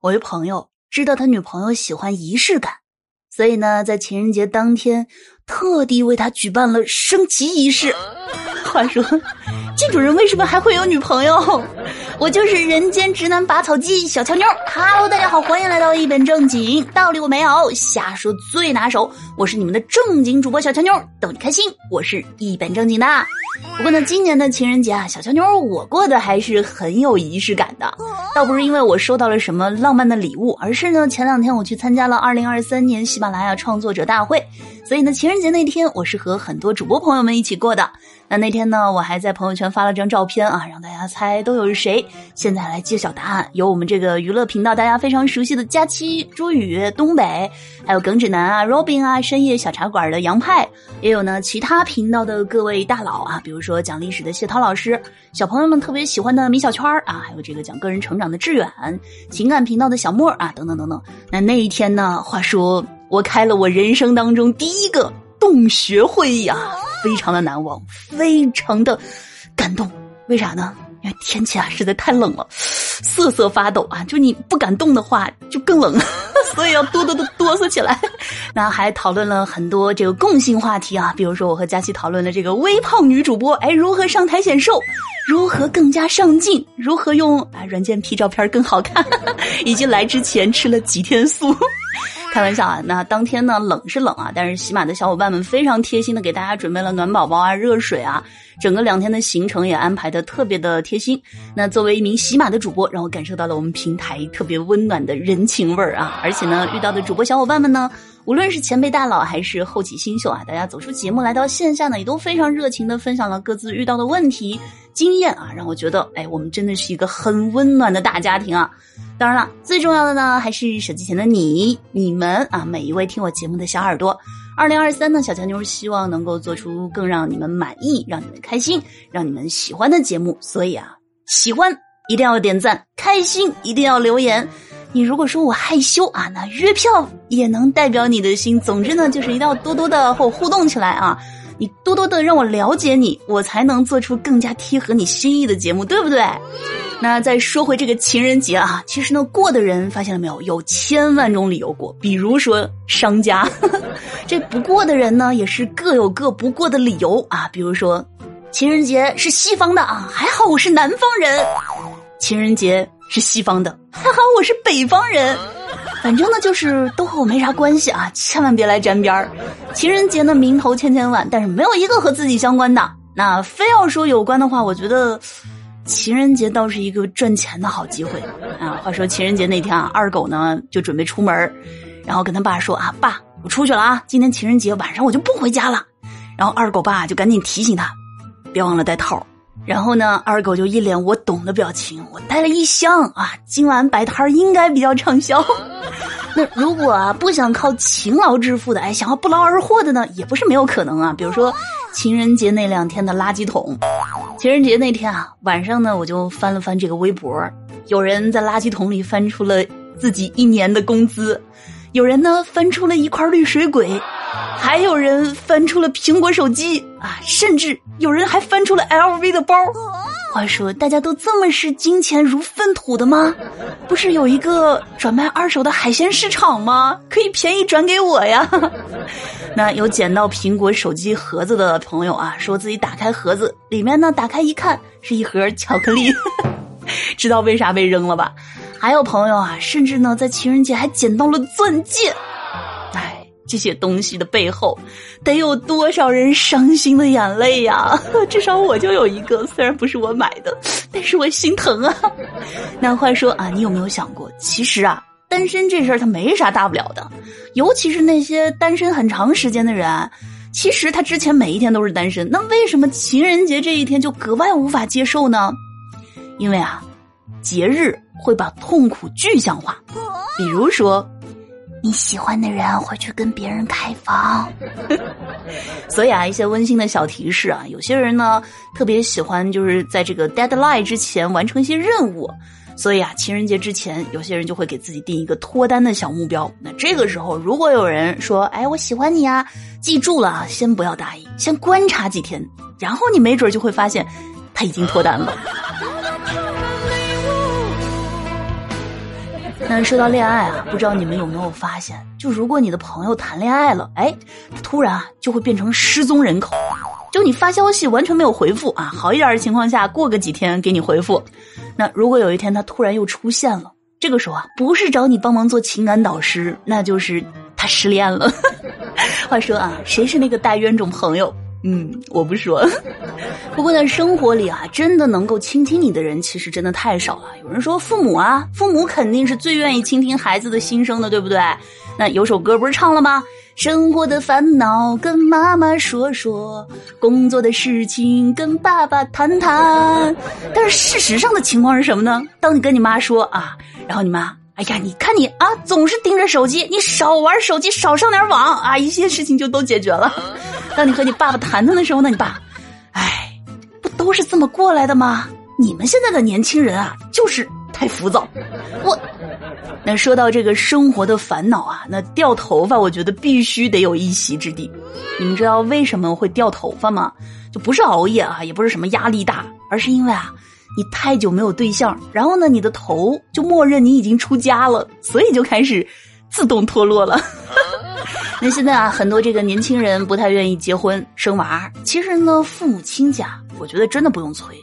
我一朋友知道他女朋友喜欢仪式感，所以呢，在情人节当天特地为他举办了升旗仪式。话说，这种人为什么还会有女朋友？我就是人间直男拔草机小乔妞。Hello，大家好，欢迎来到一本正经，道理我没有，瞎说最拿手。我是你们的正经主播小乔妞，逗你开心。我是一本正经的。不过呢，今年的情人节啊，小乔妞我过得还是很有仪式感的。倒不是因为我收到了什么浪漫的礼物，而是呢，前两天我去参加了二零二三年喜马拉雅创作者大会，所以呢，情人节那天我是和很多主播朋友们一起过的。那那天呢，我还在朋友圈发了张照片啊，让大家猜都有谁。现在来揭晓答案，有我们这个娱乐频道大家非常熟悉的佳期、朱宇、东北，还有耿指南啊、Robin 啊、深夜小茶馆的杨派，也有呢其他频道的各位大佬啊，比如说讲历史的谢涛老师，小朋友们特别喜欢的米小圈啊，还有这个讲个人成长的志远，情感频道的小莫啊，等等等等。那那一天呢，话说我开了我人生当中第一个洞穴会议啊。非常的难忘，非常的感动。为啥呢？因为天气啊实在太冷了，瑟瑟发抖啊！就你不敢动的话，就更冷，所以要哆哆的哆嗦起来。那还讨论了很多这个共性话题啊，比如说我和佳琪讨论了这个微胖女主播哎如何上台显瘦，如何更加上镜，如何用啊软件 P 照片更好看，以及来之前吃了几天素。开玩笑啊，那当天呢冷是冷啊，但是喜马的小伙伴们非常贴心的给大家准备了暖宝宝啊、热水啊，整个两天的行程也安排的特别的贴心。那作为一名喜马的主播，让我感受到了我们平台特别温暖的人情味儿啊！而且呢，遇到的主播小伙伴们呢，无论是前辈大佬还是后起新秀啊，大家走出节目来到线下呢，也都非常热情的分享了各自遇到的问题。经验啊，让我觉得，哎，我们真的是一个很温暖的大家庭啊！当然了，最重要的呢，还是手机前的你、你们啊，每一位听我节目的小耳朵。二零二三呢，小强妞希望能够做出更让你们满意、让你们开心、让你们喜欢的节目。所以啊，喜欢一定要点赞，开心一定要留言。你如果说我害羞啊，那月票也能代表你的心。总之呢，就是一定要多多的和我互动起来啊！你多多的让我了解你，我才能做出更加贴合你心意的节目，对不对？那再说回这个情人节啊，其实呢，过的人发现了没有，有千万种理由过。比如说商家，这不过的人呢，也是各有各不过的理由啊。比如说，情人节是西方的啊，还好我是南方人；情人节是西方的，还好我是北方人。反正呢，就是都和我没啥关系啊，千万别来沾边儿。情人节呢，名头千千万，但是没有一个和自己相关的。那非要说有关的话，我觉得情人节倒是一个赚钱的好机会啊。话说情人节那天啊，二狗呢就准备出门，然后跟他爸说啊：“爸，我出去了啊，今天情人节晚上我就不回家了。”然后二狗爸就赶紧提醒他，别忘了带套。然后呢，二狗就一脸我懂的表情，我带了一箱啊，今晚摆摊应该比较畅销。那如果啊不想靠勤劳致富的，哎，想要不劳而获的呢，也不是没有可能啊。比如说情人节那两天的垃圾桶，情人节那天啊晚上呢，我就翻了翻这个微博，有人在垃圾桶里翻出了自己一年的工资，有人呢翻出了一块绿水鬼。还有人翻出了苹果手机啊，甚至有人还翻出了 LV 的包。话说，大家都这么视金钱如粪土的吗？不是有一个转卖二手的海鲜市场吗？可以便宜转给我呀。那有捡到苹果手机盒子的朋友啊，说自己打开盒子，里面呢打开一看是一盒巧克力，知道为啥被扔了吧？还有朋友啊，甚至呢在情人节还捡到了钻戒。这些东西的背后，得有多少人伤心的眼泪呀？至少我就有一个，虽然不是我买的，但是我心疼啊。那话说啊，你有没有想过，其实啊，单身这事儿它没啥大不了的，尤其是那些单身很长时间的人，其实他之前每一天都是单身，那为什么情人节这一天就格外无法接受呢？因为啊，节日会把痛苦具象化，比如说。你喜欢的人会去跟别人开房，所以啊，一些温馨的小提示啊，有些人呢特别喜欢就是在这个 deadline 之前完成一些任务，所以啊，情人节之前，有些人就会给自己定一个脱单的小目标。那这个时候，如果有人说，哎，我喜欢你啊，记住了，先不要答应，先观察几天，然后你没准就会发现他已经脱单了。那说到恋爱啊，不知道你们有没有发现，就如果你的朋友谈恋爱了，哎，突然啊就会变成失踪人口，就你发消息完全没有回复啊，好一点的情况下过个几天给你回复。那如果有一天他突然又出现了，这个时候啊，不是找你帮忙做情感导师，那就是他失恋了。话说啊，谁是那个大冤种朋友？嗯，我不说。不过在生活里啊，真的能够倾听你的人，其实真的太少了。有人说父母啊，父母肯定是最愿意倾听孩子的心声的，对不对？那有首歌不是唱了吗？生活的烦恼跟妈妈说说，工作的事情跟爸爸谈谈。但是事实上的情况是什么呢？当你跟你妈说啊，然后你妈，哎呀，你看你啊，总是盯着手机，你少玩手机，少上点网啊，一些事情就都解决了。当你和你爸爸谈谈的时候呢，你爸，哎，不都是这么过来的吗？你们现在的年轻人啊，就是太浮躁。我，那说到这个生活的烦恼啊，那掉头发，我觉得必须得有一席之地。你们知道为什么会掉头发吗？就不是熬夜啊，也不是什么压力大，而是因为啊，你太久没有对象，然后呢，你的头就默认你已经出家了，所以就开始自动脱落了。那现在啊，很多这个年轻人不太愿意结婚生娃。其实呢，父母亲家，我觉得真的不用催，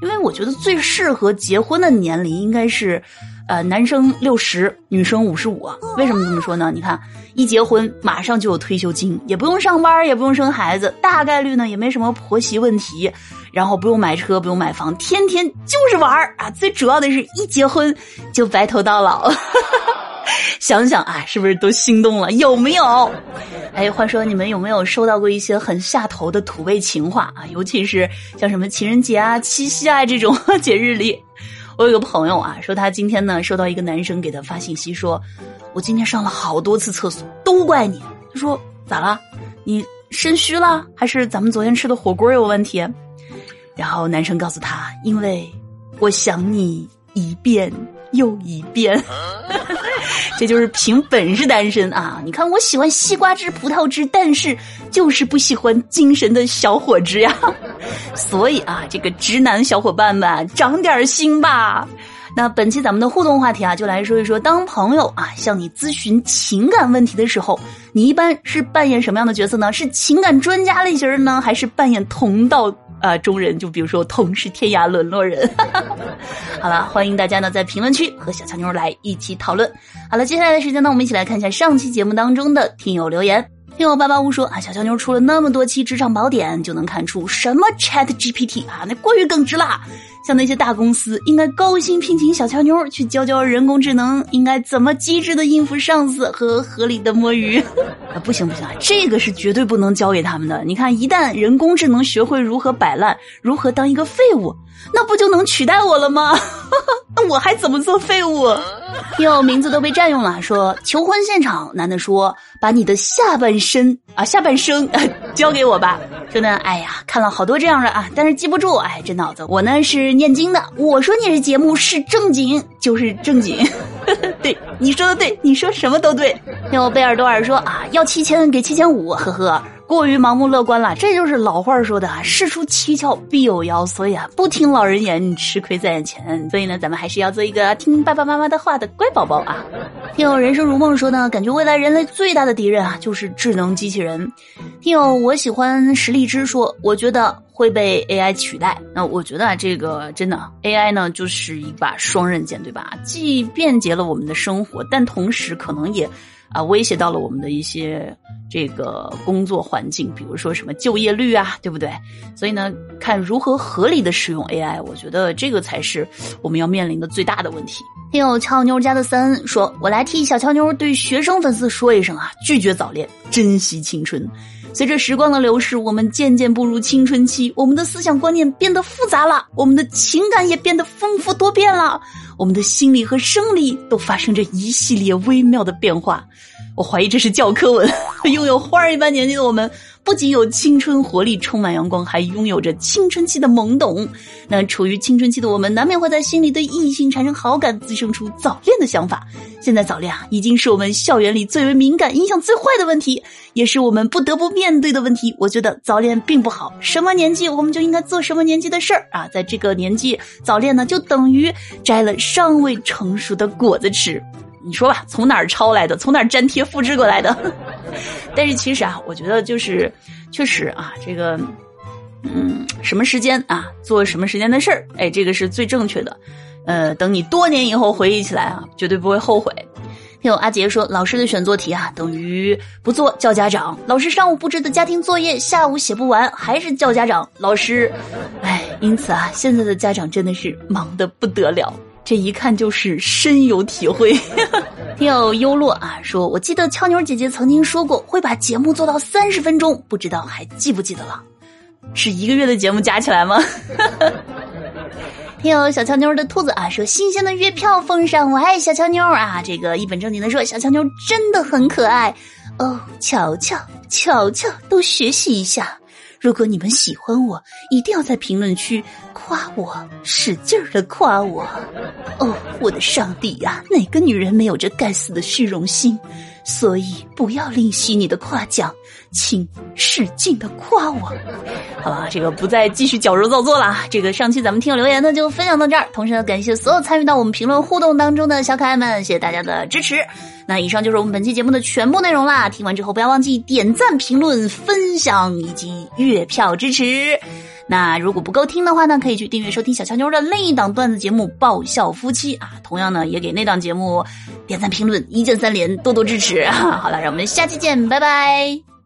因为我觉得最适合结婚的年龄应该是，呃，男生六十，女生五十五。为什么这么说呢？你看，一结婚马上就有退休金，也不用上班，也不用生孩子，大概率呢也没什么婆媳问题，然后不用买车，不用买房，天天就是玩儿啊。最主要的是一结婚就白头到老。想想啊，是不是都心动了？有没有？哎，话说你们有没有收到过一些很下头的土味情话啊？尤其是像什么情人节啊、七夕啊这种节日里，我有个朋友啊，说他今天呢收到一个男生给他发信息，说我今天上了好多次厕所，都怪你。他说咋了？你肾虚了，还是咱们昨天吃的火锅有问题？然后男生告诉他，因为我想你一遍又一遍。这就是凭本事单身啊！你看，我喜欢西瓜汁、葡萄汁，但是就是不喜欢精神的小伙子呀。所以啊，这个直男小伙伴们，长点心吧。那本期咱们的互动话题啊，就来说一说，当朋友啊向你咨询情感问题的时候，你一般是扮演什么样的角色呢？是情感专家类型呢，还是扮演同道？啊，中人就比如说同是天涯沦落人。好了，欢迎大家呢在评论区和小乔妞来一起讨论。好了，接下来的时间呢，我们一起来看一下上期节目当中的听友留言。听友八八五说啊，小乔妞出了那么多期职场宝典，就能看出什么 Chat GPT 啊，那过于耿直啦。像那些大公司应该高薪聘请小乔妞去教教人工智能应该怎么机智的应付上司和合理的摸鱼。啊，不行不行，这个是绝对不能教给他们的。你看，一旦人工智能学会如何摆烂，如何当一个废物，那不就能取代我了吗？那 我还怎么做废物？哟，名字都被占用了。说求婚现场，男的说把你的下半身啊下半生 交给我吧。说呢，哎呀，看了好多这样的啊，但是记不住。哎，这脑子，我呢是念经的。我说你这节目是正经，就是正经。对，你说的对，你说什么都对。有贝尔多尔说啊，要七千给七千五，呵呵。过于盲目乐观了，这就是老话说的啊“事出蹊跷必有妖”，所以啊，不听老人言，吃亏在眼前。所以呢，咱们还是要做一个听爸爸妈妈的话的乖宝宝啊。听友人生如梦说呢，感觉未来人类最大的敌人啊，就是智能机器人。听友我喜欢石荔枝说，我觉得会被 AI 取代。那我觉得啊，这个真的 AI 呢，就是一把双刃剑，对吧？既便捷了我们的生活，但同时可能也。啊，威胁到了我们的一些这个工作环境，比如说什么就业率啊，对不对？所以呢，看如何合理的使用 AI，我觉得这个才是我们要面临的最大的问题。听有俏妞家的三说：“我来替小俏妞对学生粉丝说一声啊，拒绝早恋，珍惜青春。随着时光的流逝，我们渐渐步入青春期，我们的思想观念变得复杂了，我们的情感也变得丰富多变了。”我们的心理和生理都发生着一系列微妙的变化，我怀疑这是教科文。拥有花儿一般年纪的我们，不仅有青春活力，充满阳光，还拥有着青春期的懵懂。那处于青春期的我们，难免会在心里对异性产生好感，滋生出早恋的想法。现在早恋啊，已经是我们校园里最为敏感、影响最坏的问题，也是我们不得不面对的问题。我觉得早恋并不好，什么年纪我们就应该做什么年纪的事儿啊。在这个年纪早恋呢，就等于摘了尚未成熟的果子吃。你说吧，从哪儿抄来的？从哪儿粘贴复制过来的？但是其实啊，我觉得就是，确实啊，这个，嗯，什么时间啊，做什么时间的事儿，哎，这个是最正确的。呃，等你多年以后回忆起来啊，绝对不会后悔。听我阿杰说，老师的选做题啊，等于不做叫家长。老师上午布置的家庭作业，下午写不完，还是叫家长。老师，哎，因此啊，现在的家长真的是忙得不得了。这一看就是深有体会。听友优落啊说，我记得俏妞姐姐曾经说过会把节目做到三十分钟，不知道还记不记得了？是一个月的节目加起来吗？听友小俏妞的兔子啊说，新鲜的月票奉上，我爱小俏妞啊。这个一本正经的说，小俏妞真的很可爱哦。巧巧巧巧，都学习一下。如果你们喜欢我，一定要在评论区夸我，使劲儿的夸我。哦，我的上帝呀，哪个女人没有这该死的虚荣心？所以不要吝惜你的夸奖，请使劲的夸我。好了，这个不再继续矫揉造作了。这个上期咱们听友留言呢，就分享到这儿。同时呢，感谢所有参与到我们评论互动当中的小可爱们，谢谢大家的支持。那以上就是我们本期节目的全部内容啦！听完之后不要忘记点赞、评论、分享以及月票支持。那如果不够听的话呢，可以去订阅收听小乔妞的另一档段子节目《爆笑夫妻》啊，同样呢也给那档节目点赞、评论，一键三连，多多支持。好了，让我们下期见，拜拜。